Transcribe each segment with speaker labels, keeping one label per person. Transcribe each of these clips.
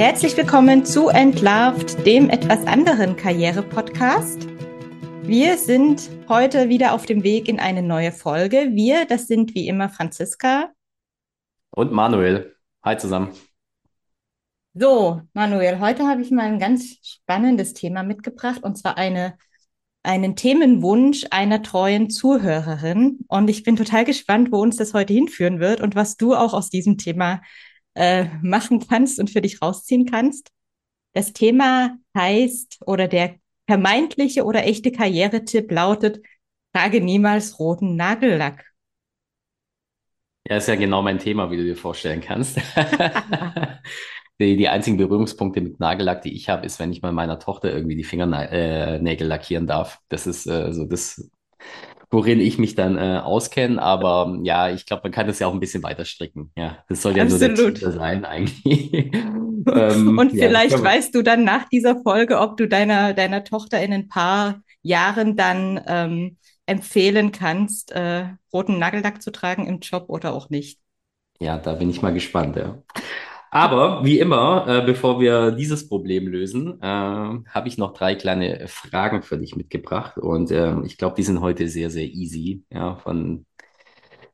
Speaker 1: Herzlich willkommen zu Entlarvt, dem etwas anderen Karriere-Podcast. Wir sind heute wieder auf dem Weg in eine neue Folge. Wir, das sind wie immer Franziska.
Speaker 2: Und Manuel. Hi zusammen.
Speaker 1: So, Manuel, heute habe ich mal ein ganz spannendes Thema mitgebracht und zwar eine, einen Themenwunsch einer treuen Zuhörerin. Und ich bin total gespannt, wo uns das heute hinführen wird und was du auch aus diesem Thema äh, machen kannst und für dich rausziehen kannst. Das Thema heißt oder der vermeintliche oder echte Karrieretipp lautet, trage niemals roten Nagellack.
Speaker 2: Ja, ist ja genau mein Thema, wie du dir vorstellen kannst. die, die einzigen Berührungspunkte mit Nagellack, die ich habe, ist, wenn ich mal meiner Tochter irgendwie die Fingernägel äh, lackieren darf. Das ist äh, so das worin ich mich dann äh, auskenne. Aber ja, ich glaube, man kann das ja auch ein bisschen weiter stricken. Ja, das soll ja Absolut. nur der Titel sein eigentlich.
Speaker 1: ähm, Und vielleicht ja, weißt du dann nach dieser Folge, ob du deiner, deiner Tochter in ein paar Jahren dann ähm, empfehlen kannst, äh, roten Nagellack zu tragen im Job oder auch nicht.
Speaker 2: Ja, da bin ich mal gespannt, ja. Aber wie immer, äh, bevor wir dieses Problem lösen, äh, habe ich noch drei kleine Fragen für dich mitgebracht. Und äh, ich glaube, die sind heute sehr, sehr easy. Ja, von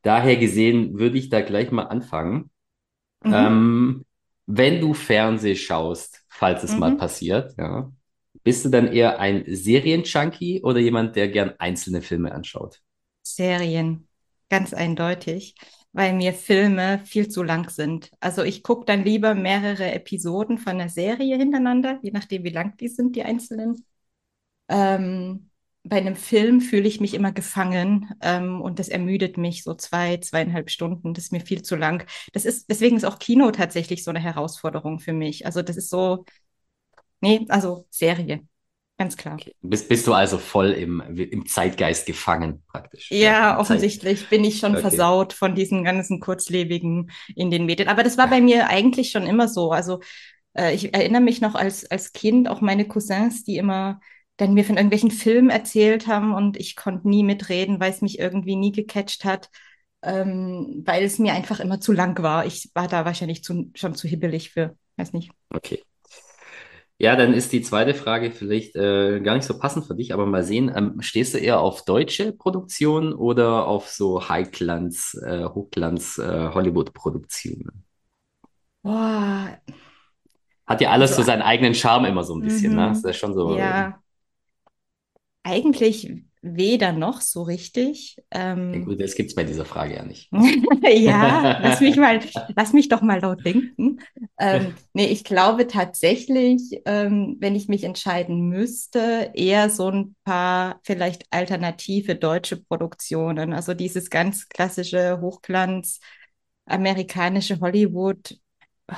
Speaker 2: daher gesehen würde ich da gleich mal anfangen. Mhm. Ähm, wenn du Fernseh schaust, falls es mhm. mal passiert, ja, bist du dann eher ein Serienjunkie oder jemand, der gern einzelne Filme anschaut?
Speaker 1: Serien, ganz eindeutig weil mir Filme viel zu lang sind. Also ich gucke dann lieber mehrere Episoden von der Serie hintereinander, je nachdem, wie lang die sind, die einzelnen. Ähm, bei einem Film fühle ich mich immer gefangen ähm, und das ermüdet mich so zwei, zweieinhalb Stunden. Das ist mir viel zu lang. Das ist, deswegen ist auch Kino tatsächlich so eine Herausforderung für mich. Also das ist so, nee, also Serie. Ganz klar. Okay.
Speaker 2: Bist, bist du also voll im, im Zeitgeist gefangen praktisch?
Speaker 1: Ja, ja offensichtlich Zeit. bin ich schon okay. versaut von diesen ganzen kurzlebigen in den Medien. Aber das war bei mir eigentlich schon immer so. Also äh, ich erinnere mich noch als, als Kind auch meine Cousins, die immer dann mir von irgendwelchen Filmen erzählt haben und ich konnte nie mitreden, weil es mich irgendwie nie gecatcht hat, ähm, weil es mir einfach immer zu lang war. Ich war da wahrscheinlich zu, schon zu hibbelig für, weiß nicht.
Speaker 2: Okay. Ja, dann ist die zweite Frage vielleicht äh, gar nicht so passend für dich, aber mal sehen, ähm, stehst du eher auf deutsche Produktionen oder auf so High-Glanz, äh, Hochglanz äh, Hollywood-Produktionen?
Speaker 1: Boah.
Speaker 2: Hat ja alles also, so seinen eigenen Charme immer so ein bisschen, ne? Das
Speaker 1: ist ja
Speaker 2: schon so.
Speaker 1: Ja. Eigentlich weder noch so richtig. Ähm,
Speaker 2: ja, gut, das gibt es bei dieser Frage ja nicht.
Speaker 1: ja, lass mich mal, lass mich doch mal laut denken. Ähm, nee, ich glaube tatsächlich, ähm, wenn ich mich entscheiden müsste, eher so ein paar vielleicht alternative deutsche Produktionen. Also dieses ganz klassische Hochglanz, amerikanische Hollywood,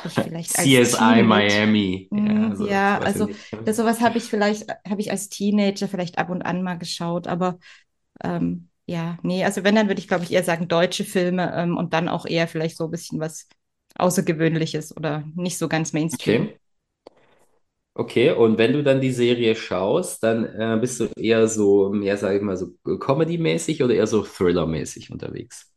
Speaker 2: ich vielleicht als CSI Miami.
Speaker 1: Ja, hm, so, ja also das, sowas habe ich vielleicht, habe ich als Teenager vielleicht ab und an mal geschaut, aber ähm, ja, nee, also wenn, dann würde ich, glaube ich, eher sagen deutsche Filme ähm, und dann auch eher vielleicht so ein bisschen was Außergewöhnliches oder nicht so ganz Mainstream.
Speaker 2: Okay. Okay, und wenn du dann die Serie schaust, dann äh, bist du eher so, mehr, sage ich mal, so Comedy-mäßig oder eher so Thriller-mäßig unterwegs?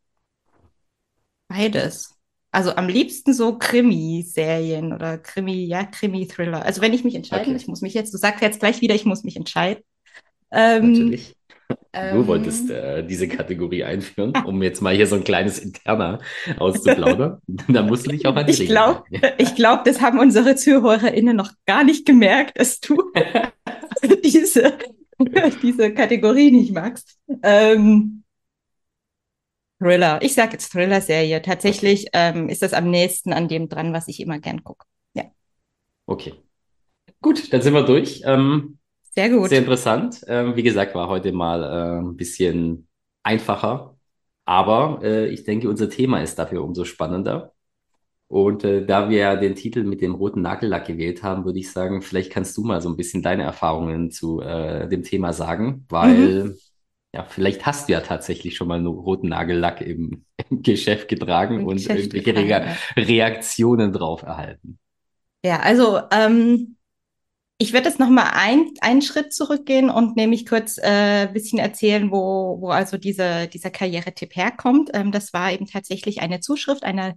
Speaker 1: Beides. Also am liebsten so Krimi-Serien oder Krimi, ja, Krimi-Thriller. Also wenn ich mich entscheiden, okay. ich muss mich jetzt, du sagst jetzt gleich wieder, ich muss mich entscheiden.
Speaker 2: Ähm, Natürlich. Du ähm, wolltest äh, diese Kategorie einführen, um jetzt mal hier so ein kleines Interner auszuplaudern. da musst du dich auch an
Speaker 1: die Ich glaube, ich glaub, das haben unsere ZuhörerInnen noch gar nicht gemerkt, dass du diese, diese Kategorie nicht magst. Ähm, Thriller. Ich sage jetzt Thriller-Serie. Tatsächlich ähm, ist das am nächsten an dem dran, was ich immer gern gucke. Ja.
Speaker 2: Okay. Gut, dann sind wir durch. Ähm,
Speaker 1: sehr gut.
Speaker 2: Sehr interessant. Ähm, wie gesagt, war heute mal äh, ein bisschen einfacher. Aber äh, ich denke, unser Thema ist dafür umso spannender. Und äh, da wir ja den Titel mit dem roten Nagellack gewählt haben, würde ich sagen, vielleicht kannst du mal so ein bisschen deine Erfahrungen zu äh, dem Thema sagen, weil mhm ja, vielleicht hast du ja tatsächlich schon mal einen roten Nagellack im, im Geschäft getragen Im und Geschäft irgendwelche getragen, Re. Reaktionen drauf erhalten.
Speaker 1: Ja, also ähm, ich werde jetzt nochmal ein, einen Schritt zurückgehen und nämlich kurz ein äh, bisschen erzählen, wo, wo also diese, dieser Karrieretipp herkommt. Ähm, das war eben tatsächlich eine Zuschrift einer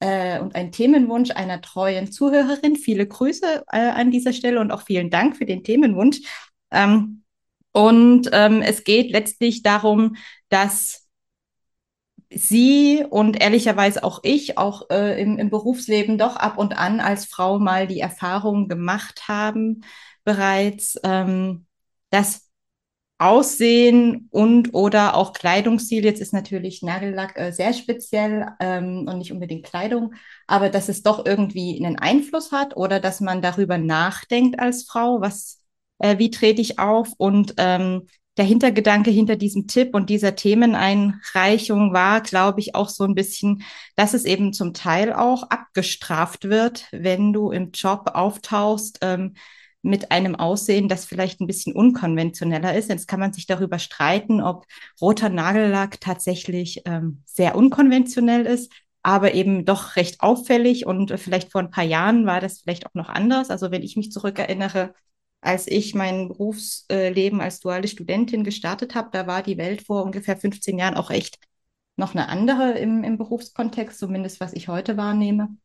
Speaker 1: äh, und ein Themenwunsch einer treuen Zuhörerin. Viele Grüße äh, an dieser Stelle und auch vielen Dank für den Themenwunsch. Ähm, und ähm, es geht letztlich darum, dass sie und ehrlicherweise auch ich, auch äh, im, im Berufsleben doch ab und an als Frau mal die Erfahrung gemacht haben, bereits, ähm, dass Aussehen und oder auch Kleidungsstil. Jetzt ist natürlich Nagellack äh, sehr speziell ähm, und nicht unbedingt Kleidung, aber dass es doch irgendwie einen Einfluss hat oder dass man darüber nachdenkt als Frau, was, äh, wie trete ich auf und ähm, der Hintergedanke hinter diesem Tipp und dieser Themeneinreichung war, glaube ich, auch so ein bisschen, dass es eben zum Teil auch abgestraft wird, wenn du im Job auftauchst, ähm, mit einem Aussehen, das vielleicht ein bisschen unkonventioneller ist. Jetzt kann man sich darüber streiten, ob roter Nagellack tatsächlich ähm, sehr unkonventionell ist, aber eben doch recht auffällig. Und vielleicht vor ein paar Jahren war das vielleicht auch noch anders. Also wenn ich mich zurückerinnere, als ich mein Berufsleben als duale Studentin gestartet habe, da war die Welt vor ungefähr 15 Jahren auch echt noch eine andere im, im Berufskontext, zumindest was ich heute wahrnehme.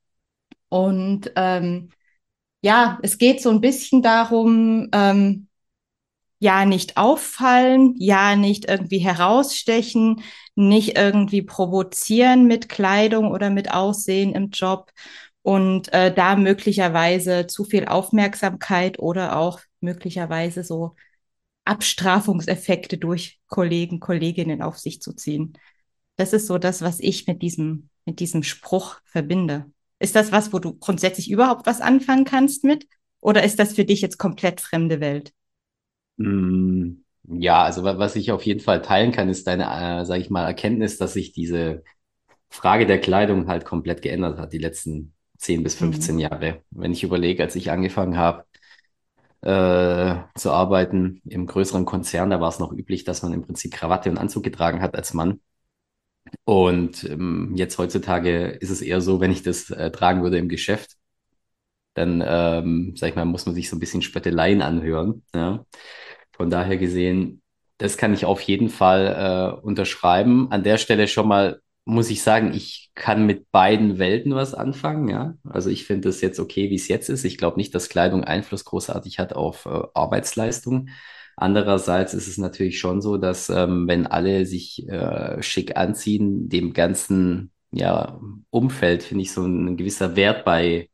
Speaker 1: Und ähm, ja, es geht so ein bisschen darum, ähm, ja, nicht auffallen, ja, nicht irgendwie herausstechen, nicht irgendwie provozieren mit Kleidung oder mit Aussehen im Job und äh, da möglicherweise zu viel Aufmerksamkeit oder auch möglicherweise so Abstrafungseffekte durch Kollegen, Kolleginnen auf sich zu ziehen. Das ist so das, was ich mit diesem, mit diesem Spruch verbinde. Ist das was, wo du grundsätzlich überhaupt was anfangen kannst mit? Oder ist das für dich jetzt komplett fremde Welt?
Speaker 2: Mm, Ja, also wa- was ich auf jeden Fall teilen kann, ist deine, äh, sage ich mal, Erkenntnis, dass sich diese Frage der Kleidung halt komplett geändert hat, die letzten 10 bis 15
Speaker 1: Mhm.
Speaker 2: Jahre. Wenn ich überlege, als ich angefangen habe, äh, zu arbeiten im größeren Konzern, da war es noch üblich, dass man im Prinzip Krawatte und Anzug getragen hat als Mann. Und ähm, jetzt heutzutage ist es eher so, wenn ich das äh, tragen würde im Geschäft, dann, ähm, sag ich mal, muss man sich so ein bisschen Spötteleien anhören. Ja? Von daher gesehen, das kann ich auf jeden Fall äh, unterschreiben. An der Stelle schon mal muss ich sagen, ich kann mit beiden Welten was anfangen. Ja, also ich finde es jetzt okay, wie es jetzt ist. Ich glaube nicht, dass Kleidung Einfluss großartig hat auf äh, Arbeitsleistung. Andererseits ist es natürlich schon so, dass ähm, wenn alle sich äh, schick anziehen, dem ganzen ja, Umfeld, finde ich, so ein gewisser Wert bei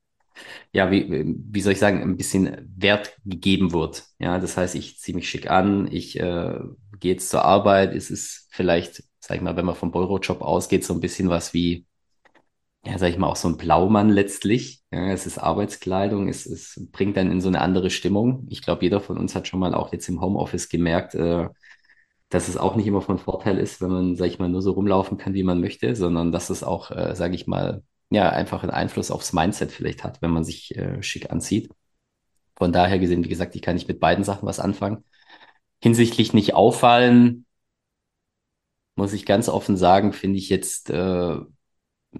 Speaker 2: ja, wie, wie soll ich sagen, ein bisschen Wert gegeben wird. Ja, das heißt, ich ziehe mich schick an, ich äh, gehe jetzt zur Arbeit. Es ist vielleicht, sag ich mal, wenn man vom Bürojob ausgeht, so ein bisschen was wie, ja, sag ich mal, auch so ein Blaumann letztlich. Ja, es ist Arbeitskleidung, es, es bringt dann in so eine andere Stimmung. Ich glaube, jeder von uns hat schon mal auch jetzt im Homeoffice gemerkt, äh, dass es auch nicht immer von Vorteil ist, wenn man, sag ich mal, nur so rumlaufen kann, wie man möchte, sondern dass es auch, äh, sage ich mal, ja, einfach einen Einfluss aufs Mindset vielleicht hat, wenn man sich äh, schick anzieht. Von daher gesehen, wie gesagt, ich kann nicht mit beiden Sachen was anfangen. Hinsichtlich nicht auffallen, muss ich ganz offen sagen, finde ich jetzt äh,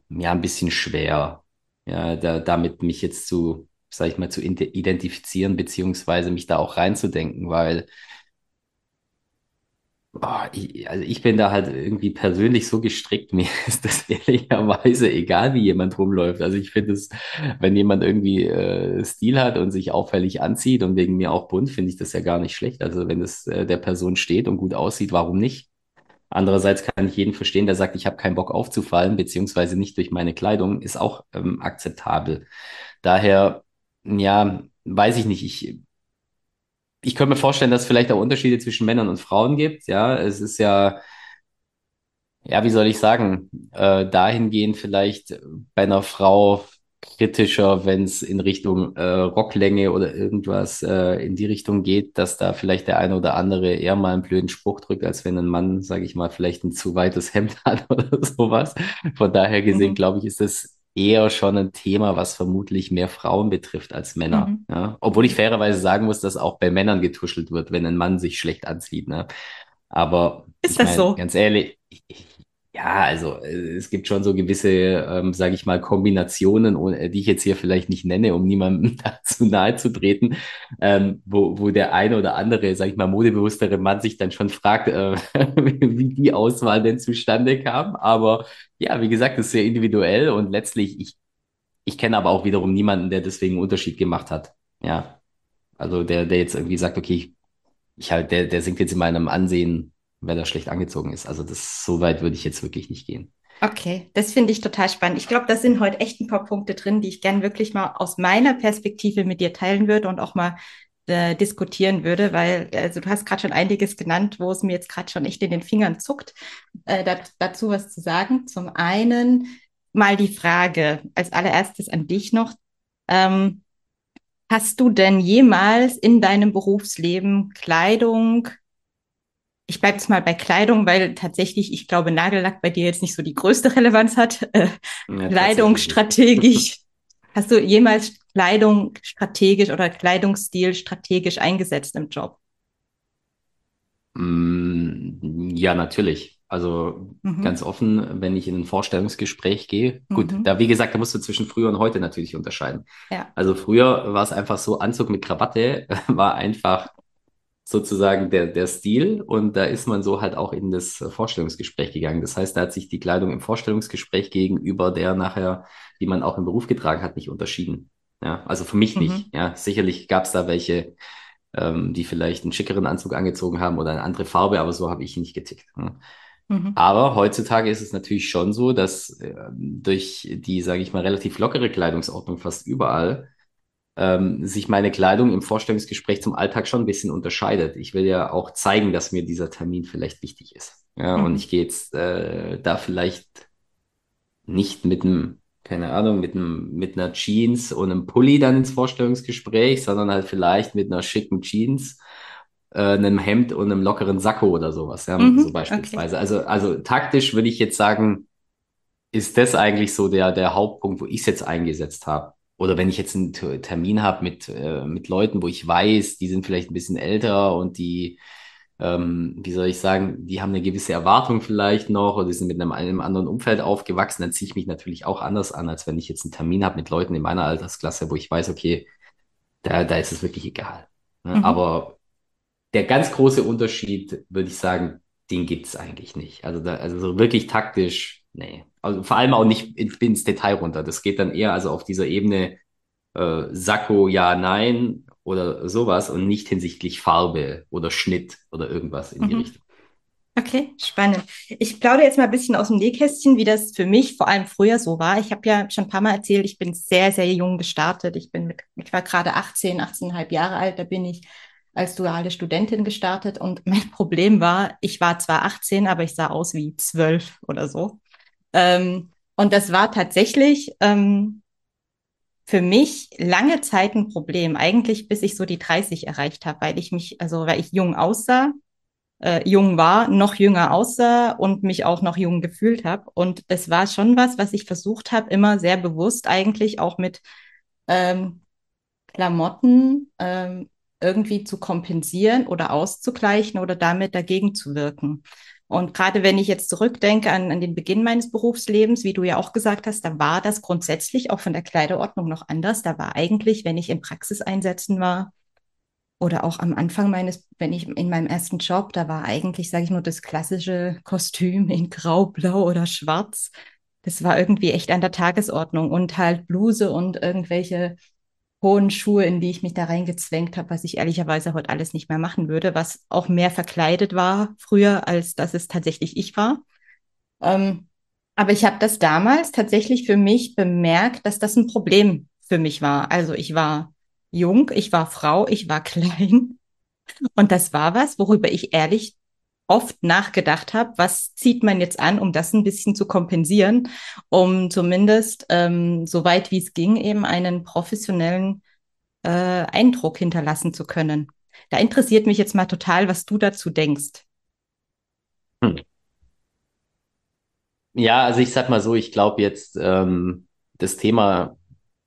Speaker 2: ja ein bisschen schwer, ja, da, damit mich jetzt zu, sag ich mal, zu identifizieren, beziehungsweise mich da auch reinzudenken, weil Oh, ich, also ich bin da halt irgendwie persönlich so gestrickt, mir ist das ehrlicherweise egal, wie jemand rumläuft. Also ich finde es, wenn jemand irgendwie äh, Stil hat und sich auffällig anzieht und wegen mir auch bunt, finde ich das ja gar nicht schlecht. Also wenn es äh, der Person steht und gut aussieht, warum nicht? Andererseits kann ich jeden verstehen, der sagt, ich habe keinen Bock aufzufallen, beziehungsweise nicht durch meine Kleidung, ist auch ähm, akzeptabel. Daher, ja, weiß ich nicht. Ich ich könnte mir vorstellen, dass es vielleicht auch Unterschiede zwischen Männern und Frauen gibt. Ja, es ist ja, ja, wie soll ich sagen, äh, dahingehend vielleicht bei einer Frau kritischer, wenn es in Richtung äh, Rocklänge oder irgendwas äh, in die Richtung geht, dass da vielleicht der eine oder andere eher mal einen blöden Spruch drückt, als wenn ein Mann, sage ich mal, vielleicht ein zu weites Hemd hat oder sowas. Von daher gesehen,
Speaker 1: Mhm.
Speaker 2: glaube ich, ist das eher schon ein Thema, was vermutlich mehr Frauen betrifft als Männer.
Speaker 1: Mhm.
Speaker 2: Ja? Obwohl ich fairerweise sagen muss, dass auch bei Männern getuschelt wird, wenn ein Mann sich schlecht anzieht. Ne? Aber
Speaker 1: Ist
Speaker 2: ich
Speaker 1: das
Speaker 2: meine,
Speaker 1: so?
Speaker 2: ganz ehrlich, Ja, also äh, es gibt schon so gewisse, ähm, sage ich mal, Kombinationen, oh- äh, die ich jetzt hier vielleicht nicht nenne, um niemandem dazu nahe zu treten, ähm, wo, wo der eine oder andere, sage ich mal, modebewusstere Mann sich dann schon fragt, äh, wie die Auswahl denn zustande kam. Aber ja, wie gesagt, das ist sehr individuell und letztlich, ich, ich kenne aber auch wiederum niemanden, der deswegen einen Unterschied gemacht hat. Ja, also der, der jetzt irgendwie sagt, okay, ich, ich halt, der, der sinkt jetzt in meinem Ansehen wenn er schlecht angezogen ist. Also das so weit würde ich jetzt wirklich nicht gehen.
Speaker 1: Okay, das finde ich total spannend. Ich glaube, da sind heute echt ein paar Punkte drin, die ich gern wirklich mal aus meiner Perspektive mit dir teilen würde und auch mal äh, diskutieren würde, weil also du hast gerade schon einiges genannt, wo es mir jetzt gerade schon echt in den Fingern zuckt, äh, dat, dazu was zu sagen. Zum einen mal die Frage als allererstes an dich noch. Ähm, hast du denn jemals in deinem Berufsleben Kleidung ich bleibe jetzt mal bei Kleidung, weil tatsächlich, ich glaube, Nagellack bei dir jetzt nicht so die größte Relevanz hat. Äh, ja, Kleidung strategisch. Hast du jemals Kleidung strategisch oder Kleidungsstil strategisch eingesetzt im Job?
Speaker 2: Mm, ja, natürlich. Also mhm. ganz offen, wenn ich in ein Vorstellungsgespräch gehe. Gut, mhm. da wie gesagt, da musst du zwischen früher und heute natürlich unterscheiden. Ja. Also früher war es einfach so, Anzug mit Krawatte war einfach sozusagen der, der Stil und da ist man so halt auch in das Vorstellungsgespräch gegangen. Das heißt, da hat sich die Kleidung im Vorstellungsgespräch gegenüber der nachher, die man auch im Beruf getragen hat, nicht unterschieden. Ja, also für mich mhm. nicht. Ja, sicherlich gab es da welche, ähm, die vielleicht einen schickeren Anzug angezogen haben oder eine andere Farbe, aber so habe ich nicht getickt. Ja. Mhm. Aber heutzutage ist es natürlich schon so, dass äh, durch die, sage ich mal, relativ lockere Kleidungsordnung fast überall ähm, sich meine Kleidung im Vorstellungsgespräch zum Alltag schon ein bisschen unterscheidet. Ich will ja auch zeigen, dass mir dieser Termin vielleicht wichtig ist. Ja, mhm. und ich gehe jetzt äh, da vielleicht nicht mit einem, keine Ahnung, mit einem, mit einer Jeans und einem Pulli dann ins Vorstellungsgespräch, sondern halt vielleicht mit einer schicken Jeans, äh, einem Hemd und einem lockeren Sakko oder sowas, ja, mhm, so beispielsweise. Okay. Also, also taktisch würde ich jetzt sagen, ist das eigentlich so der, der Hauptpunkt, wo ich es jetzt eingesetzt habe oder wenn ich jetzt einen Termin habe mit, äh, mit Leuten, wo ich weiß, die sind vielleicht ein bisschen älter und die, ähm, wie soll ich sagen, die haben eine gewisse Erwartung vielleicht noch oder die sind mit einem, einem anderen Umfeld aufgewachsen, dann ziehe ich mich natürlich auch anders an, als wenn ich jetzt einen Termin habe mit Leuten in meiner Altersklasse, wo ich weiß, okay, da, da ist es wirklich egal. Ne? Mhm. Aber der ganz große Unterschied, würde ich sagen, den gibt's eigentlich nicht. Also, da, also so wirklich taktisch, nee. Also vor allem auch nicht ins Detail runter. Das geht dann eher also auf dieser Ebene äh, Sakko, ja, nein oder sowas und nicht hinsichtlich Farbe oder Schnitt oder irgendwas in die mhm. Richtung.
Speaker 1: Okay, spannend. Ich plaudere jetzt mal ein bisschen aus dem Nähkästchen, wie das für mich vor allem früher so war. Ich habe ja schon ein paar Mal erzählt, ich bin sehr, sehr jung gestartet. Ich bin mit, ich war gerade 18, 18,5 Jahre alt, da bin ich als duale Studentin gestartet und mein Problem war, ich war zwar 18, aber ich sah aus wie 12 oder so. Ähm, und das war tatsächlich ähm, für mich lange Zeit ein Problem, eigentlich bis ich so die 30 erreicht habe, weil ich mich, also weil ich jung aussah, äh, jung war, noch jünger aussah und mich auch noch jung gefühlt habe. Und es war schon was, was ich versucht habe, immer sehr bewusst eigentlich auch mit ähm, Klamotten ähm, irgendwie zu kompensieren oder auszugleichen oder damit dagegen zu wirken. Und gerade wenn ich jetzt zurückdenke an, an den Beginn meines Berufslebens, wie du ja auch gesagt hast, da war das grundsätzlich auch von der Kleiderordnung noch anders. Da war eigentlich, wenn ich in Praxiseinsätzen war oder auch am Anfang meines, wenn ich in meinem ersten Job, da war eigentlich, sage ich nur, das klassische Kostüm in Grau, Blau oder Schwarz. Das war irgendwie echt an der Tagesordnung und halt Bluse und irgendwelche hohen Schuhe, in die ich mich da reingezwängt habe, was ich ehrlicherweise heute alles nicht mehr machen würde, was auch mehr verkleidet war früher, als dass es tatsächlich ich war. Ähm, aber ich habe das damals tatsächlich für mich bemerkt, dass das ein Problem für mich war. Also ich war jung, ich war Frau, ich war klein. Und das war was, worüber ich ehrlich oft nachgedacht habe, was zieht man jetzt an, um das ein bisschen zu kompensieren, um zumindest ähm, so weit wie es ging eben einen professionellen äh, Eindruck hinterlassen zu können. Da interessiert mich jetzt mal total, was du dazu denkst. Hm.
Speaker 2: Ja, also ich sag mal so, ich glaube jetzt, ähm, das Thema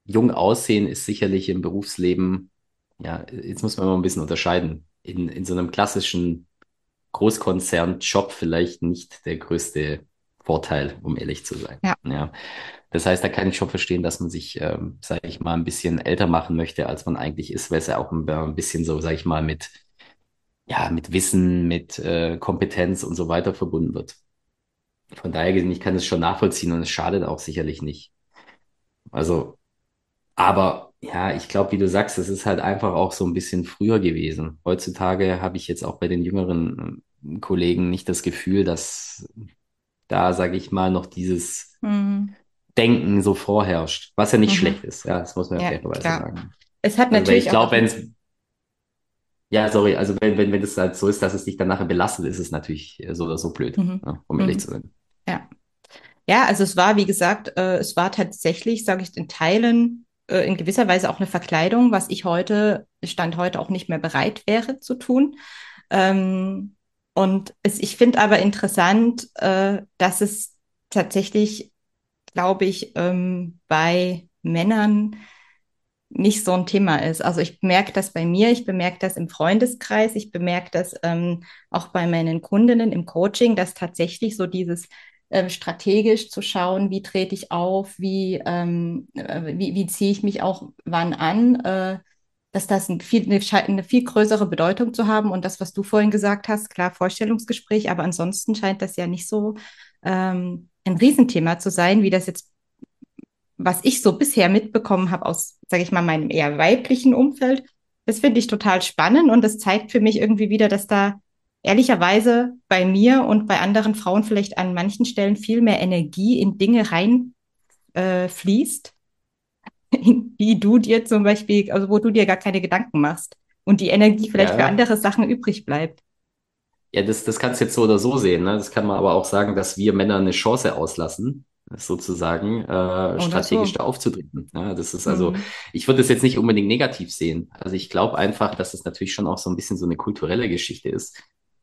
Speaker 2: jung aussehen ist sicherlich im Berufsleben, ja, jetzt muss man mal ein bisschen unterscheiden. In, in so einem klassischen Großkonzern-Job vielleicht nicht der größte Vorteil, um ehrlich zu sein.
Speaker 1: Ja.
Speaker 2: ja. Das heißt, da kann ich schon verstehen, dass man sich, ähm, sage ich mal, ein bisschen älter machen möchte, als man eigentlich ist, weil es ja auch ein, ein bisschen so, sage ich mal, mit, ja, mit Wissen, mit äh, Kompetenz und so weiter verbunden wird. Von daher gesehen, ich kann es schon nachvollziehen und es schadet auch sicherlich nicht. Also, aber ja, ich glaube, wie du sagst, es ist halt einfach auch so ein bisschen früher gewesen. Heutzutage habe ich jetzt auch bei den jüngeren ähm, Kollegen nicht das Gefühl, dass da, sage ich mal, noch dieses
Speaker 1: Mhm.
Speaker 2: Denken so vorherrscht, was ja nicht
Speaker 1: Mhm.
Speaker 2: schlecht ist. Ja, das muss man ja
Speaker 1: Ja,
Speaker 2: fairerweise sagen.
Speaker 1: Es hat
Speaker 2: Also,
Speaker 1: natürlich
Speaker 2: ich
Speaker 1: auch
Speaker 2: glaube, wenn es, ja, sorry, also wenn, wenn, wenn es halt so ist, dass es dich dann nachher belastet, ist es natürlich so oder so blöd,
Speaker 1: Mhm.
Speaker 2: ne, um ehrlich
Speaker 1: Mhm.
Speaker 2: zu sein.
Speaker 1: Ja. Ja, also es war, wie gesagt, äh, es war tatsächlich, sage ich in Teilen, äh, in gewisser Weise auch eine Verkleidung, was ich heute, Stand heute auch nicht mehr bereit wäre zu tun. Ähm, und es, ich finde aber interessant, äh, dass es tatsächlich, glaube ich, ähm, bei Männern nicht so ein Thema ist. Also ich merke das bei mir, ich bemerke das im Freundeskreis, ich bemerke das ähm, auch bei meinen Kundinnen im Coaching, dass tatsächlich so dieses ähm, strategisch zu schauen, wie trete ich auf, wie, ähm, äh, wie, wie ziehe ich mich auch wann an, äh, dass das ein viel, eine, eine viel größere Bedeutung zu haben. Und das, was du vorhin gesagt hast, klar, Vorstellungsgespräch, aber ansonsten scheint das ja nicht so ähm, ein Riesenthema zu sein, wie das jetzt was ich so bisher mitbekommen habe aus, sage ich mal, meinem eher weiblichen Umfeld, das finde ich total spannend und das zeigt für mich irgendwie wieder, dass da ehrlicherweise bei mir und bei anderen Frauen vielleicht an manchen Stellen viel mehr Energie in Dinge rein äh, die du dir zum Beispiel, also wo du dir gar keine Gedanken machst und die Energie vielleicht für
Speaker 2: Ja,
Speaker 1: andere Sachen übrig bleibt.
Speaker 2: ja, das, das kannst du jetzt so oder so sehen, ne? Das kann man aber auch sagen, dass wir Männer eine Chance auslassen, sozusagen, äh, strategisch da
Speaker 1: so.
Speaker 2: aufzutreten. Ja, das ist also,
Speaker 1: Mhm.
Speaker 2: ich würde das jetzt nicht unbedingt negativ sehen. Also ich glaube einfach, dass es natürlich schon auch so ein bisschen so eine kulturelle Geschichte ist,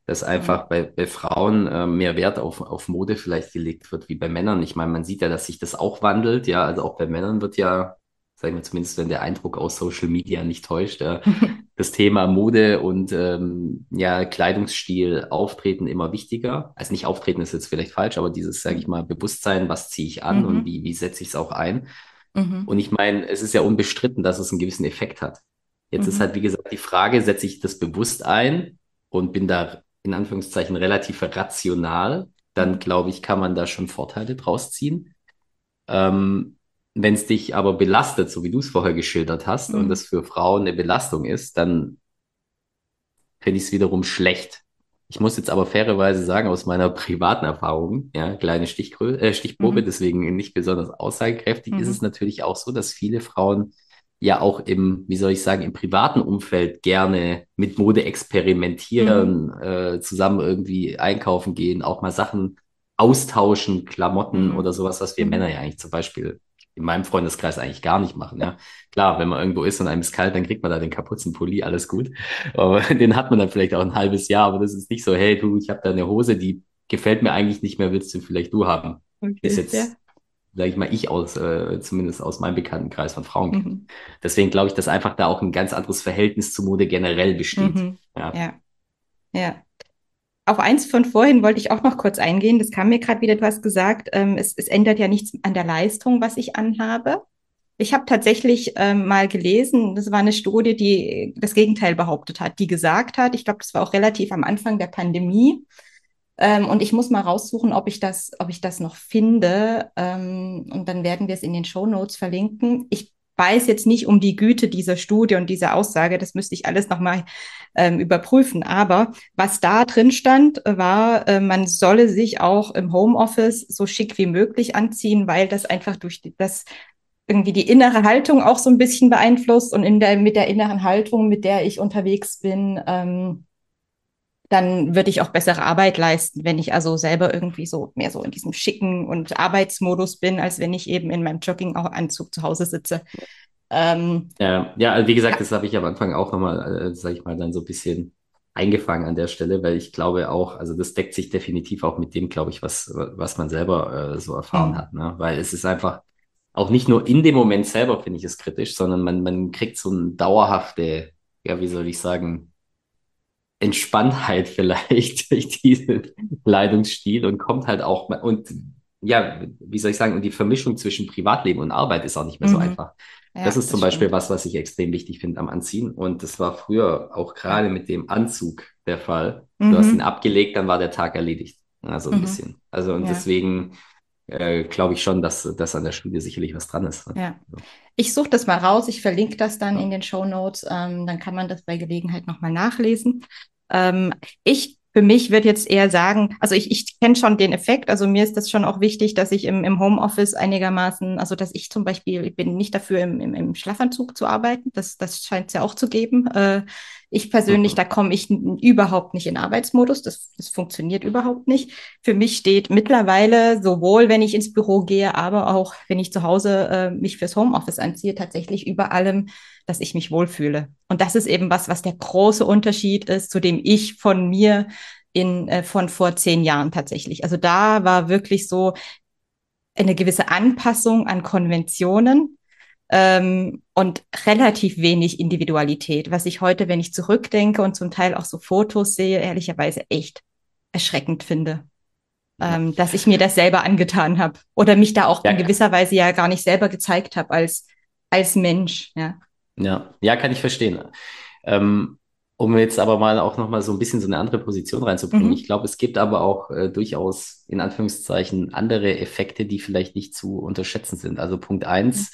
Speaker 2: dass
Speaker 1: Mhm.
Speaker 2: einfach bei, bei Frauen äh, mehr Wert auf, auf Mode vielleicht gelegt wird wie bei Männern. Ich meine, man sieht ja, dass sich das auch wandelt. Ja, also auch bei Männern wird ja, sagen wir zumindest, wenn der Eindruck aus Social Media nicht täuscht, äh, das Thema Mode und ähm, ja, Kleidungsstil, Auftreten immer wichtiger. Also nicht Auftreten ist jetzt vielleicht falsch, aber dieses, sage ich mal, Bewusstsein, was ziehe ich an und
Speaker 1: Mhm.
Speaker 2: wie, wie setze ich es auch ein.
Speaker 1: Mhm.
Speaker 2: Und ich meine, es ist ja unbestritten, dass es einen gewissen Effekt hat. Jetzt ist
Speaker 1: Mhm.
Speaker 2: halt, wie gesagt, die Frage, setze ich das bewusst ein und bin da in Anführungszeichen relativ rational, dann glaube ich, kann man da schon Vorteile draus ziehen. Ähm, wenn es dich aber belastet, so wie du es vorher geschildert hast, und das
Speaker 1: Mhm.
Speaker 2: für Frauen eine Belastung ist, dann finde ich es wiederum schlecht. Ich muss jetzt aber fairerweise sagen, aus meiner privaten Erfahrung, ja, kleine Stichgrö äh, Stichprobe,
Speaker 1: Mhm.
Speaker 2: deswegen nicht besonders aussagekräftig, ist es
Speaker 1: Mhm.
Speaker 2: natürlich auch so, dass viele Frauen ja auch im, wie soll ich sagen, im privaten Umfeld gerne mit Mode
Speaker 1: Mhm.
Speaker 2: experimentieren, äh, zusammen irgendwie einkaufen gehen, auch mal Sachen austauschen, Klamotten
Speaker 1: Mhm.
Speaker 2: oder sowas, was wir
Speaker 1: Mhm.
Speaker 2: Männer ja eigentlich zum Beispiel in meinem Freundeskreis eigentlich gar nicht machen, ja. Klar, wenn man irgendwo ist und einem ist kalt, dann kriegt man da den Kapuzenpulli, alles gut. Aber den hat man dann vielleicht auch ein halbes Jahr, aber das ist nicht so, hey du, ich habe da eine Hose, die gefällt mir eigentlich nicht mehr, willst du vielleicht du haben? Ist
Speaker 1: Okay, ja.
Speaker 2: Sage ich mal, ich aus, äh, zumindest aus meinem Bekanntenkreis von Frauen kenne.
Speaker 1: Mhm.
Speaker 2: Deswegen glaube ich, dass einfach da auch ein ganz anderes Verhältnis zu Mode generell besteht.
Speaker 1: Mhm.
Speaker 2: Ja,
Speaker 1: Ja, ja. Auf eins von vorhin wollte ich auch noch kurz eingehen. Das kam mir gerade wieder, du hast gesagt, ähm, es, es ändert ja nichts an der Leistung, was ich anhabe. Ich habe tatsächlich ähm, mal gelesen, das war eine Studie, die das Gegenteil behauptet hat, die gesagt hat, ich glaube, das war auch relativ am Anfang der Pandemie, ähm, und ich muss mal raussuchen, ob ich das, ob ich das noch finde. Ähm, und dann werden wir es in den Show Notes verlinken. Ich weiß jetzt nicht um die Güte dieser Studie und dieser Aussage. Das müsste ich alles nochmal ähm, überprüfen. Aber was da drin stand, war, äh, man solle sich auch im Homeoffice so schick wie möglich anziehen, weil das einfach durch die, das irgendwie die innere Haltung auch so ein bisschen beeinflusst und in der, mit der inneren Haltung, mit der ich unterwegs bin, ähm, dann würde ich auch bessere Arbeit leisten, wenn ich also selber irgendwie so mehr so in diesem schicken und Arbeitsmodus bin, als wenn ich eben in meinem Jogginganzug zu Hause sitze. Ähm,
Speaker 2: ja, ja also wie gesagt,
Speaker 1: ja.
Speaker 2: das habe ich am Anfang auch nochmal, äh, sage ich mal, dann so ein bisschen eingefangen an der Stelle, weil ich glaube auch, also das deckt sich definitiv auch mit dem, glaube ich, was, was man selber äh, so erfahren
Speaker 1: Hm.
Speaker 2: hat, ne? Weil es ist einfach auch nicht nur in dem Moment selber, finde ich es kritisch, sondern man, man kriegt so eine dauerhafte, ja, wie soll ich sagen, Entspanntheit vielleicht durch diesen Kleidungsstil und kommt halt auch, und ja, wie soll ich sagen, die Vermischung zwischen Privatleben und Arbeit ist auch nicht mehr so
Speaker 1: Mhm.
Speaker 2: einfach.
Speaker 1: Ja,
Speaker 2: Das ist zum Beispiel
Speaker 1: stimmt.
Speaker 2: was, was ich extrem wichtig finde am Anziehen. Und das war früher auch gerade mit dem Anzug der Fall. Du hast ihn
Speaker 1: Mhm.
Speaker 2: abgelegt, dann war der Tag erledigt. Also ein
Speaker 1: Mhm.
Speaker 2: bisschen. Also und
Speaker 1: Ja.
Speaker 2: deswegen äh, glaube ich schon, dass, dass an der Studie sicherlich was dran ist. ne?
Speaker 1: Ja. Ich suche das mal raus, ich verlinke das dann
Speaker 2: Ja.
Speaker 1: in den Show Notes, ähm, dann kann man das bei Gelegenheit nochmal nachlesen. Ähm, ich für mich würde jetzt eher sagen, also ich, ich kenne schon den Effekt, also mir ist das schon auch wichtig, dass ich im, im Homeoffice einigermaßen, also dass ich zum Beispiel, ich bin nicht dafür, im, im, im Schlafanzug zu arbeiten, das, das scheint es ja auch zu geben. Äh, ich persönlich,
Speaker 2: Mhm.
Speaker 1: da komme ich überhaupt nicht in Arbeitsmodus, das, das funktioniert überhaupt nicht. Für mich steht mittlerweile, sowohl wenn ich ins Büro gehe, aber auch wenn ich zu Hause äh, mich fürs Homeoffice anziehe, tatsächlich über allem, dass ich mich wohlfühle. Und das ist eben was, was der große Unterschied ist, zu dem ich von mir in, äh, von vor zehn Jahren tatsächlich. Also da war wirklich so eine gewisse Anpassung an Konventionen ähm, und relativ wenig Individualität, was ich heute, wenn ich zurückdenke und zum Teil auch so Fotos sehe, ehrlicherweise echt erschreckend finde ähm, dass ich mir das selber angetan habe oder mich da auch
Speaker 2: Ja.
Speaker 1: in gewisser Weise ja gar nicht selber gezeigt habe als, als Mensch. Ja.
Speaker 2: Ja, ja, kann ich verstehen. Ähm, um jetzt aber mal auch nochmal so ein bisschen so eine andere Position reinzubringen.
Speaker 1: Mhm.
Speaker 2: Ich glaube, es gibt aber auch äh, durchaus in Anführungszeichen andere Effekte, die vielleicht nicht zu unterschätzen sind. Also Punkt eins,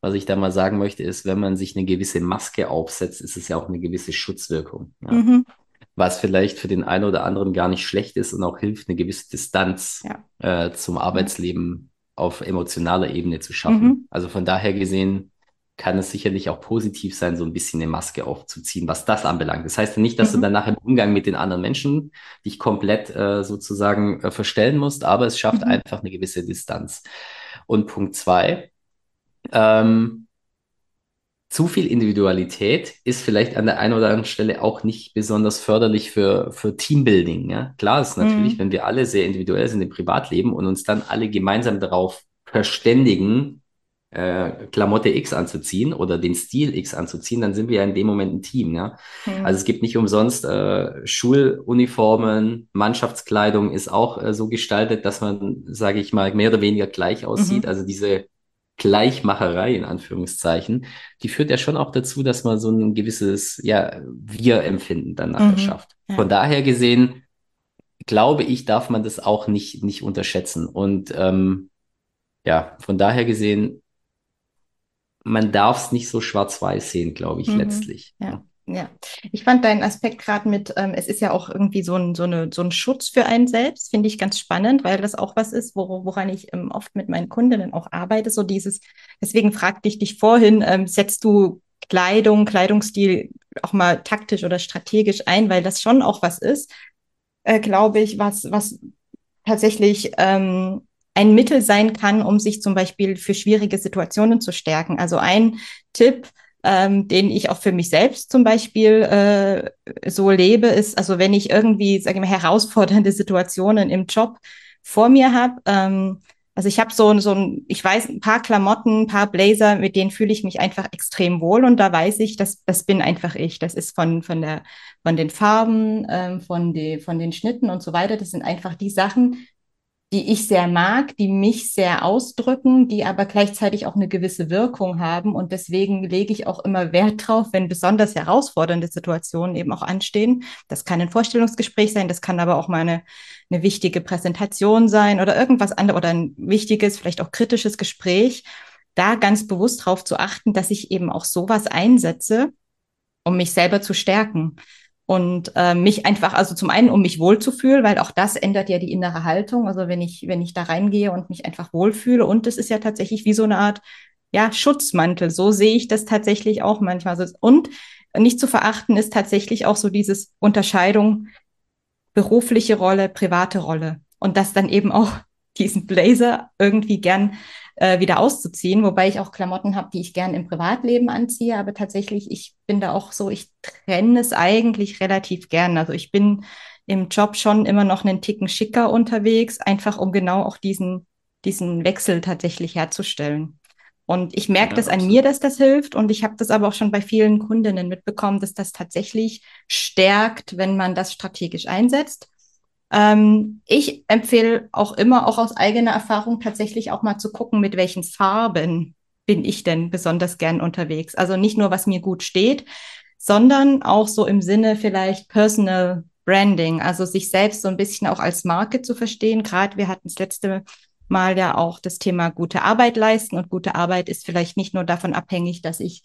Speaker 2: was ich da mal sagen möchte, ist, wenn man sich eine gewisse Maske aufsetzt, ist es ja auch eine gewisse Schutzwirkung. Ja.
Speaker 1: Mhm.
Speaker 2: Was vielleicht für den einen oder anderen gar nicht schlecht ist und auch hilft, eine gewisse Distanz
Speaker 1: Ja.
Speaker 2: äh, zum Arbeitsleben auf emotionaler Ebene zu schaffen.
Speaker 1: Mhm.
Speaker 2: Also von daher gesehen kann es sicherlich auch positiv sein, so ein bisschen eine Maske aufzuziehen, was das anbelangt. Das heißt ja nicht, dass
Speaker 1: Mhm.
Speaker 2: du danach im Umgang mit den anderen Menschen dich komplett äh, sozusagen äh, verstellen musst, aber es schafft
Speaker 1: Mhm.
Speaker 2: einfach eine gewisse Distanz. Und Punkt zwei, ähm, zu viel Individualität ist vielleicht an der einen oder anderen Stelle auch nicht besonders förderlich für, für Teambuilding. Ja? Klar ist natürlich,
Speaker 1: Mhm.
Speaker 2: wenn wir alle sehr individuell sind im Privatleben und uns dann alle gemeinsam darauf verständigen, äh, Klamotte X anzuziehen oder den Stil X anzuziehen, dann sind wir ja in dem Moment ein Team. Ja?
Speaker 1: Mhm.
Speaker 2: Also es gibt nicht umsonst äh, Schuluniformen, Mannschaftskleidung ist auch äh, so gestaltet, dass man, sage ich mal, mehr oder weniger gleich aussieht.
Speaker 1: Mhm.
Speaker 2: Also diese Gleichmacherei in Anführungszeichen, die führt ja schon auch dazu, dass man so ein gewisses ja, Wir-Empfinden dann nachher
Speaker 1: Mhm.
Speaker 2: schafft.
Speaker 1: Ja.
Speaker 2: Von daher gesehen, glaube ich, darf man das auch nicht, nicht unterschätzen. Und ähm, ja, von daher gesehen, man darf es nicht so schwarz-weiß sehen, glaube ich,
Speaker 1: Mhm.
Speaker 2: letztlich.
Speaker 1: Ja. Ja, ich fand deinen Aspekt gerade mit, ähm, es ist ja auch irgendwie so ein, so eine, so ein Schutz für einen selbst, finde ich ganz spannend, weil das auch was ist, wor woran ich ähm, oft mit meinen Kundinnen auch arbeite, so dieses, deswegen fragte ich dich vorhin, ähm, setzt du Kleidung, Kleidungsstil auch mal taktisch oder strategisch ein, weil das schon auch was ist, äh, glaube ich, was, was tatsächlich ähm, ein Mittel sein kann, um sich zum Beispiel für schwierige Situationen zu stärken. Also ein Tipp, ähm, den ich auch für mich selbst zum Beispiel äh, so lebe, ist, also wenn ich irgendwie, sage ich mal, herausfordernde Situationen im Job vor mir habe, ähm, also ich habe so, so ein, ich weiß, ein paar Klamotten, ein paar Blazer, mit denen fühle ich mich einfach extrem wohl und da weiß ich, dass das bin einfach ich. Das ist von, von der, von den Farben, ähm, von, die, von den Schnitten und so weiter. Das sind einfach die Sachen, die ich sehr mag, die mich sehr ausdrücken, die aber gleichzeitig auch eine gewisse Wirkung haben. Und deswegen lege ich auch immer Wert drauf, wenn besonders herausfordernde Situationen eben auch anstehen. Das kann ein Vorstellungsgespräch sein, das kann aber auch mal eine, eine wichtige Präsentation sein oder irgendwas anderes oder ein wichtiges, vielleicht auch kritisches Gespräch. Da ganz bewusst drauf zu achten, dass ich eben auch sowas einsetze, um mich selber zu stärken und äh, mich einfach, also zum einen, um mich wohlzufühlen, weil auch das ändert ja die innere Haltung. Also wenn ich, wenn ich da reingehe und mich einfach wohlfühle und das ist ja tatsächlich wie so eine Art, ja, Schutzmantel. So sehe ich das tatsächlich auch manchmal. Also, und nicht zu verachten ist tatsächlich auch so dieses Unterscheidung berufliche Rolle, private Rolle. Und das dann eben auch diesen Blazer irgendwie gern äh, wieder auszuziehen, wobei ich auch Klamotten habe, die ich gern im Privatleben anziehe, aber tatsächlich, ich bin da auch so, ich trenne es eigentlich relativ gern. Also ich bin im Job schon immer noch einen Ticken schicker unterwegs, einfach um genau auch diesen, diesen Wechsel tatsächlich herzustellen. Und ich merke
Speaker 2: Ja,
Speaker 1: das an mir, dass das hilft. Und ich habe das aber auch schon bei vielen Kundinnen mitbekommen, dass das tatsächlich stärkt, wenn man das strategisch einsetzt. Ähm, ich empfehle auch immer, auch aus eigener Erfahrung, tatsächlich auch mal zu gucken, mit welchen Farben bin ich denn besonders gern unterwegs. Also nicht nur, was mir gut steht, sondern auch so im Sinne vielleicht Personal Branding, also sich selbst so ein bisschen auch als Marke zu verstehen. Gerade wir hatten das letzte Mal ja auch das Thema gute Arbeit leisten und gute Arbeit ist vielleicht nicht nur davon abhängig, dass ich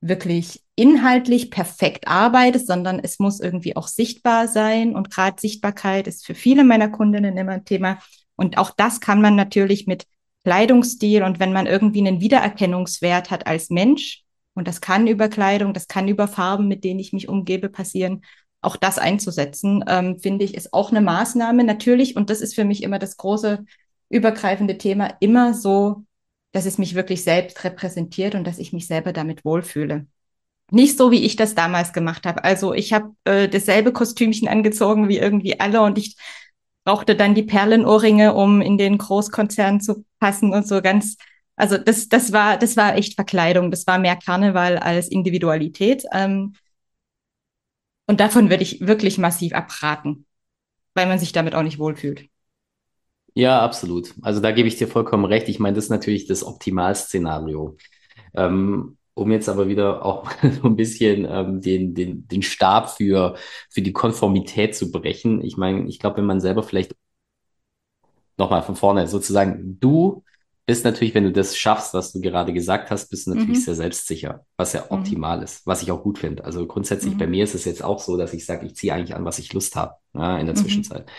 Speaker 1: wirklich inhaltlich perfekt arbeite, sondern es muss irgendwie auch sichtbar sein. Und gerade Sichtbarkeit ist für viele meiner Kundinnen immer ein Thema. Und auch das kann man natürlich mit Kleidungsstil und wenn man irgendwie einen Wiedererkennungswert hat als Mensch, und das kann über Kleidung, das kann über Farben, mit denen ich mich umgebe, passieren, auch das einzusetzen, ähm, finde ich, ist auch eine Maßnahme natürlich. Und das ist für mich immer das große übergreifende Thema, immer so dass es mich wirklich selbst repräsentiert und dass ich mich selber damit wohlfühle. Nicht so, wie ich das damals gemacht habe. Also ich habe äh, dasselbe Kostümchen angezogen wie irgendwie alle und ich brauchte dann die Perlenohrringe, um in den Großkonzern zu passen und so ganz. Also das, das war, das war echt Verkleidung. Das war mehr Karneval als Individualität. Ähm, und davon würde ich wirklich massiv abraten, weil man sich damit auch nicht wohlfühlt.
Speaker 2: Ja, absolut. Also da gebe ich dir vollkommen recht. Ich meine, das ist natürlich das Optimalszenario. Ähm, um jetzt aber wieder auch so ein bisschen ähm, den, den, den Stab für, für die Konformität zu brechen. Ich meine, ich glaube, wenn man selber vielleicht nochmal von vorne sozusagen, du bist natürlich, wenn du das schaffst, was du gerade gesagt hast, bist du natürlich mhm. sehr selbstsicher, was ja mhm. optimal mhm. ist, was ich auch gut finde. Also grundsätzlich mhm. bei mir ist es jetzt auch so, dass ich sage, ich ziehe eigentlich an, was ich Lust habe ja, in der mhm. Zwischenzeit.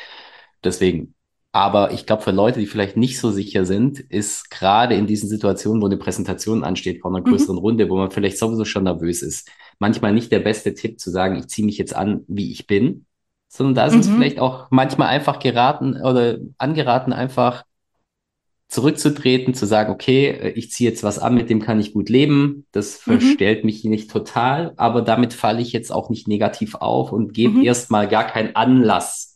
Speaker 2: Deswegen, aber ich glaube, für Leute, die vielleicht nicht so sicher sind, ist gerade in diesen Situationen, wo eine Präsentation ansteht vor einer mhm. größeren mhm. Runde, wo man vielleicht sowieso schon nervös ist, manchmal nicht der beste Tipp zu sagen, ich ziehe mich jetzt an, wie ich bin, sondern da ist mhm. es vielleicht auch manchmal einfach geraten oder angeraten, einfach zurückzutreten, zu sagen, okay, ich ziehe jetzt was an, mit dem kann ich gut leben, das mhm. verstellt mich nicht total, aber damit falle ich jetzt auch nicht negativ auf und gebe mhm. erstmal gar keinen Anlass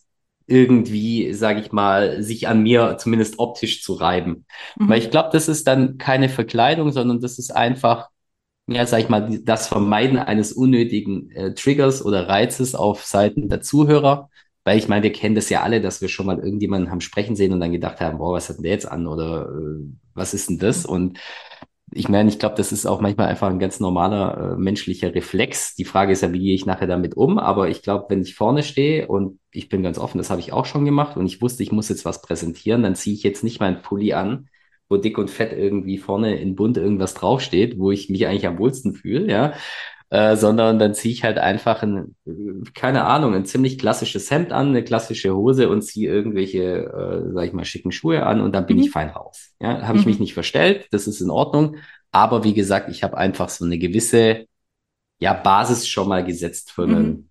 Speaker 2: irgendwie, sage ich mal, sich an mir zumindest optisch zu reiben. Mhm. Weil ich glaube, das ist dann keine Verkleidung, sondern das ist einfach, ja, sag ich mal, das Vermeiden eines unnötigen äh, Triggers oder Reizes auf Seiten der Zuhörer. Weil ich meine, wir kennen das ja alle, dass wir schon mal irgendjemanden haben sprechen sehen und dann gedacht haben, boah, was hat denn der jetzt an oder äh, was ist denn das? Mhm. Und ich meine, ich glaube, das ist auch manchmal einfach ein ganz normaler äh, menschlicher Reflex. Die Frage ist ja, wie gehe ich nachher damit um? Aber ich glaube, wenn ich vorne stehe und ich bin ganz offen, das habe ich auch schon gemacht und ich wusste, ich muss jetzt was präsentieren, dann ziehe ich jetzt nicht meinen Pulli an, wo dick und fett irgendwie vorne in bunt irgendwas draufsteht, wo ich mich eigentlich am wohlsten fühle, ja. Äh, sondern dann ziehe ich halt einfach ein, keine Ahnung, ein ziemlich klassisches Hemd an, eine klassische Hose und ziehe irgendwelche, äh, sag ich mal, schicken Schuhe an und dann bin mhm. ich fein raus. Ja, habe ich mhm. mich nicht verstellt, das ist in Ordnung. Aber wie gesagt, ich habe einfach so eine gewisse ja, Basis schon mal gesetzt für einen, mhm.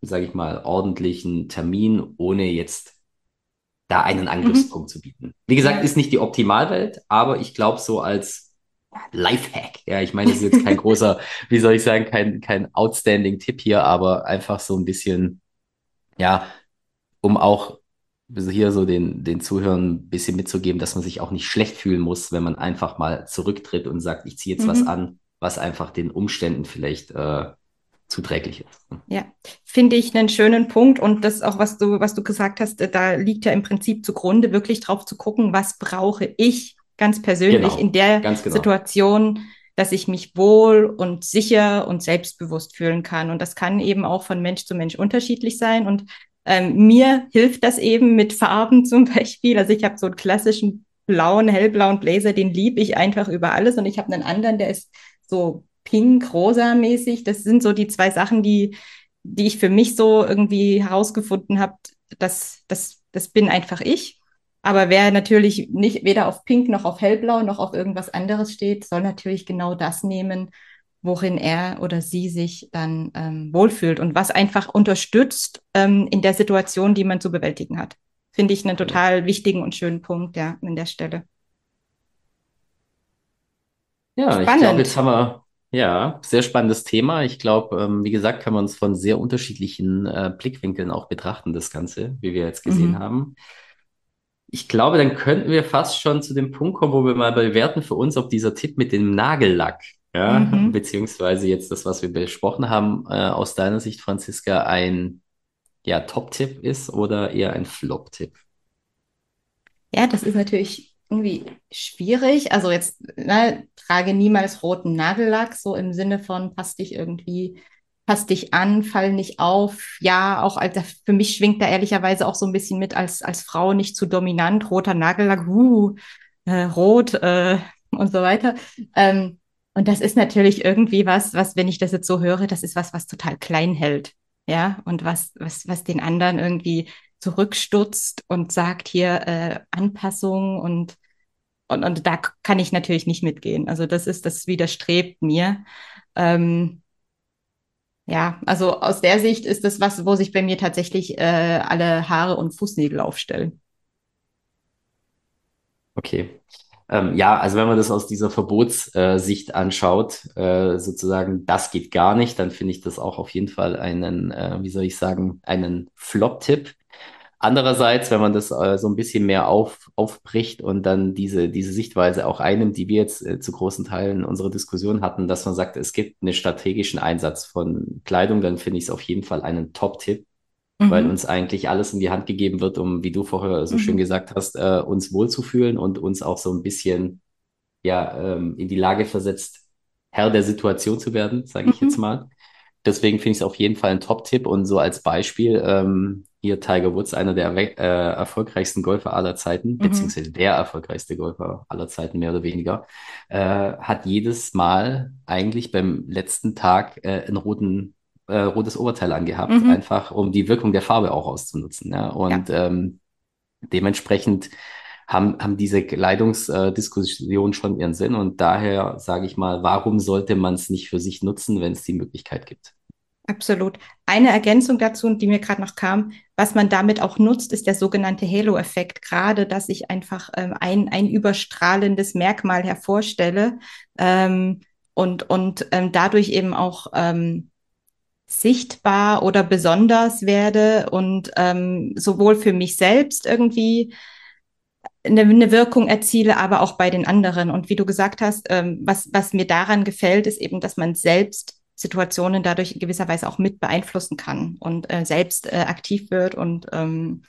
Speaker 2: sage ich mal, ordentlichen Termin, ohne jetzt da einen Angriffspunkt mhm. zu bieten. Wie gesagt, ist nicht die Optimalwelt, aber ich glaube so als Lifehack. Ja, ich meine, das ist jetzt kein großer, wie soll ich sagen, kein, kein outstanding Tipp hier, aber einfach so ein bisschen, ja, um auch hier so den, den Zuhörern ein bisschen mitzugeben, dass man sich auch nicht schlecht fühlen muss, wenn man einfach mal zurücktritt und sagt, ich ziehe jetzt mhm. was an, was einfach den Umständen vielleicht äh, zuträglich ist.
Speaker 1: Ja, finde ich einen schönen Punkt und das auch, was du, was du gesagt hast, da liegt ja im Prinzip zugrunde, wirklich drauf zu gucken, was brauche ich ganz persönlich genau, in der genau. Situation, dass ich mich wohl und sicher und selbstbewusst fühlen kann. Und das kann eben auch von Mensch zu Mensch unterschiedlich sein. Und ähm, mir hilft das eben mit Farben zum Beispiel. Also ich habe so einen klassischen blauen, hellblauen Blazer, den liebe ich einfach über alles. Und ich habe einen anderen, der ist so pink, rosa mäßig. Das sind so die zwei Sachen, die, die ich für mich so irgendwie herausgefunden habe. Das, das, das bin einfach ich. Aber wer natürlich nicht weder auf Pink noch auf Hellblau noch auf irgendwas anderes steht, soll natürlich genau das nehmen, worin er oder sie sich dann ähm, wohlfühlt und was einfach unterstützt ähm, in der Situation, die man zu bewältigen hat. Finde ich einen total wichtigen und schönen Punkt, ja, an der Stelle.
Speaker 2: Ja, Spannend. ich glaube, jetzt haben wir ja, sehr spannendes Thema. Ich glaube, ähm, wie gesagt, kann man es von sehr unterschiedlichen äh, Blickwinkeln auch betrachten, das Ganze, wie wir jetzt gesehen mhm. haben ich glaube, dann könnten wir fast schon zu dem Punkt kommen, wo wir mal bewerten für uns, ob dieser Tipp mit dem Nagellack, ja, mhm. beziehungsweise jetzt das, was wir besprochen haben, äh, aus deiner Sicht, Franziska, ein ja, Top-Tipp ist oder eher ein Flop-Tipp?
Speaker 1: Ja, das ist natürlich irgendwie schwierig. Also jetzt ne, trage niemals roten Nagellack, so im Sinne von passt dich irgendwie, passt dich an, fall nicht auf. Ja, auch als, für mich schwingt da ehrlicherweise auch so ein bisschen mit als, als Frau nicht zu dominant, roter Nagellack, uh, äh, rot äh, und so weiter. Ähm, und das ist natürlich irgendwie was, was, wenn ich das jetzt so höre, das ist was, was total klein hält. Ja, und was, was, was den anderen irgendwie zurückstutzt und sagt hier äh, Anpassung und, und, und da kann ich natürlich nicht mitgehen. Also das ist, das widerstrebt mir. Ähm, ja, also aus der Sicht ist das was, wo sich bei mir tatsächlich äh, alle Haare und Fußnägel aufstellen.
Speaker 2: Okay. Ähm, ja, also wenn man das aus dieser Verbotssicht äh, anschaut, äh, sozusagen, das geht gar nicht, dann finde ich das auch auf jeden Fall einen, äh, wie soll ich sagen, einen Flop-Tipp. Andererseits, wenn man das äh, so ein bisschen mehr auf, aufbricht und dann diese, diese Sichtweise auch einnimmt, die wir jetzt äh, zu großen Teilen unserer Diskussion hatten, dass man sagt, es gibt einen strategischen Einsatz von Kleidung, dann finde ich es auf jeden Fall einen Top-Tipp, mhm. weil uns eigentlich alles in die Hand gegeben wird, um, wie du vorher so mhm. schön gesagt hast, äh, uns wohlzufühlen und uns auch so ein bisschen ja, ähm, in die Lage versetzt, Herr der Situation zu werden, sage ich mhm. jetzt mal. Deswegen finde ich es auf jeden Fall ein Top-Tipp und so als Beispiel, ähm, hier Tiger Woods, einer der äh, erfolgreichsten Golfer aller Zeiten, mhm. beziehungsweise der erfolgreichste Golfer aller Zeiten, mehr oder weniger, äh, hat jedes Mal eigentlich beim letzten Tag äh, einen roten, äh, rotes Oberteil angehabt, mhm. einfach um die Wirkung der Farbe auch auszunutzen. Ja? Und ja. Ähm, dementsprechend haben, haben diese Kleidungsdiskussionen schon ihren Sinn und daher sage ich mal, warum sollte man es nicht für sich nutzen, wenn es die Möglichkeit gibt?
Speaker 1: Absolut. Eine Ergänzung dazu, die mir gerade noch kam, was man damit auch nutzt, ist der sogenannte Halo-Effekt. Gerade, dass ich einfach ähm, ein, ein überstrahlendes Merkmal hervorstelle ähm, und, und ähm, dadurch eben auch ähm, sichtbar oder besonders werde und ähm, sowohl für mich selbst irgendwie eine, eine Wirkung erziele, aber auch bei den anderen. Und wie du gesagt hast, ähm, was, was mir daran gefällt, ist eben, dass man selbst Situationen dadurch in gewisser Weise auch mit beeinflussen kann und äh, selbst äh, aktiv wird und ähm,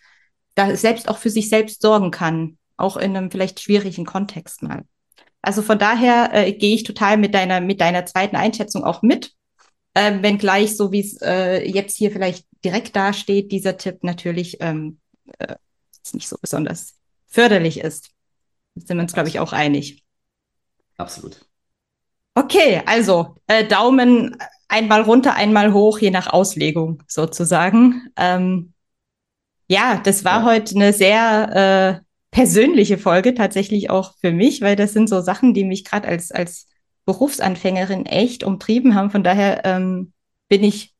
Speaker 1: da selbst auch für sich selbst sorgen kann, auch in einem vielleicht schwierigen Kontext mal. Also von daher äh, gehe ich total mit deiner mit deiner zweiten Einschätzung auch mit, äh, wenngleich so wie es äh, jetzt hier vielleicht direkt dasteht, dieser Tipp natürlich ähm, äh, nicht so besonders förderlich ist. Da sind wir uns, glaube ich, auch einig.
Speaker 2: Absolut.
Speaker 1: Okay, also äh, Daumen einmal runter, einmal hoch, je nach Auslegung sozusagen. Ähm, ja, das war ja. heute eine sehr äh, persönliche Folge, tatsächlich auch für mich, weil das sind so Sachen, die mich gerade als, als Berufsanfängerin echt umtrieben haben. Von daher ähm, bin ich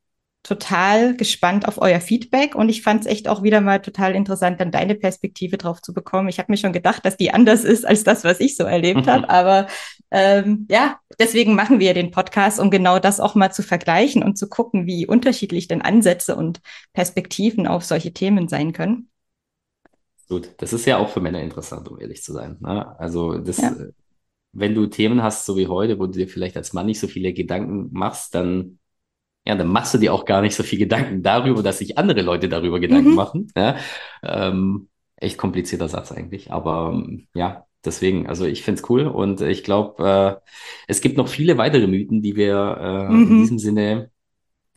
Speaker 1: total gespannt auf euer Feedback und ich fand es echt auch wieder mal total interessant, dann deine Perspektive drauf zu bekommen. Ich habe mir schon gedacht, dass die anders ist als das, was ich so erlebt habe, aber ähm, ja, deswegen machen wir den Podcast, um genau das auch mal zu vergleichen und zu gucken, wie unterschiedlich denn Ansätze und Perspektiven auf solche Themen sein können.
Speaker 2: Gut, das ist ja auch für Männer interessant, um ehrlich zu sein. Ne? Also das, ja. wenn du Themen hast, so wie heute, wo du dir vielleicht als Mann nicht so viele Gedanken machst, dann ja, dann machst du dir auch gar nicht so viel Gedanken darüber, dass sich andere Leute darüber Gedanken mhm. machen. Ja? Ähm, echt komplizierter Satz eigentlich, aber ähm, ja, deswegen, also ich finde es cool und ich glaube, äh, es gibt noch viele weitere Mythen, die wir äh, mhm. in diesem Sinne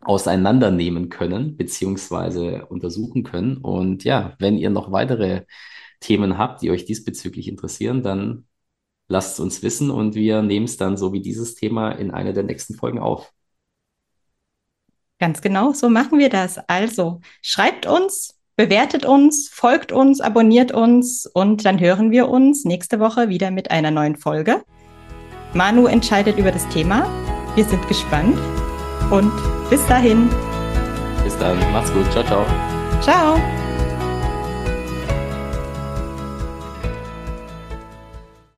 Speaker 2: auseinandernehmen können, beziehungsweise untersuchen können. Und ja, wenn ihr noch weitere Themen habt, die euch diesbezüglich interessieren, dann lasst es uns wissen und wir nehmen es dann so wie dieses Thema in einer der nächsten Folgen auf.
Speaker 1: Ganz genau, so machen wir das. Also schreibt uns, bewertet uns, folgt uns, abonniert uns und dann hören wir uns nächste Woche wieder mit einer neuen Folge. Manu entscheidet über das Thema. Wir sind gespannt und bis dahin.
Speaker 2: Bis dann, macht's gut. Ciao, ciao.
Speaker 1: Ciao.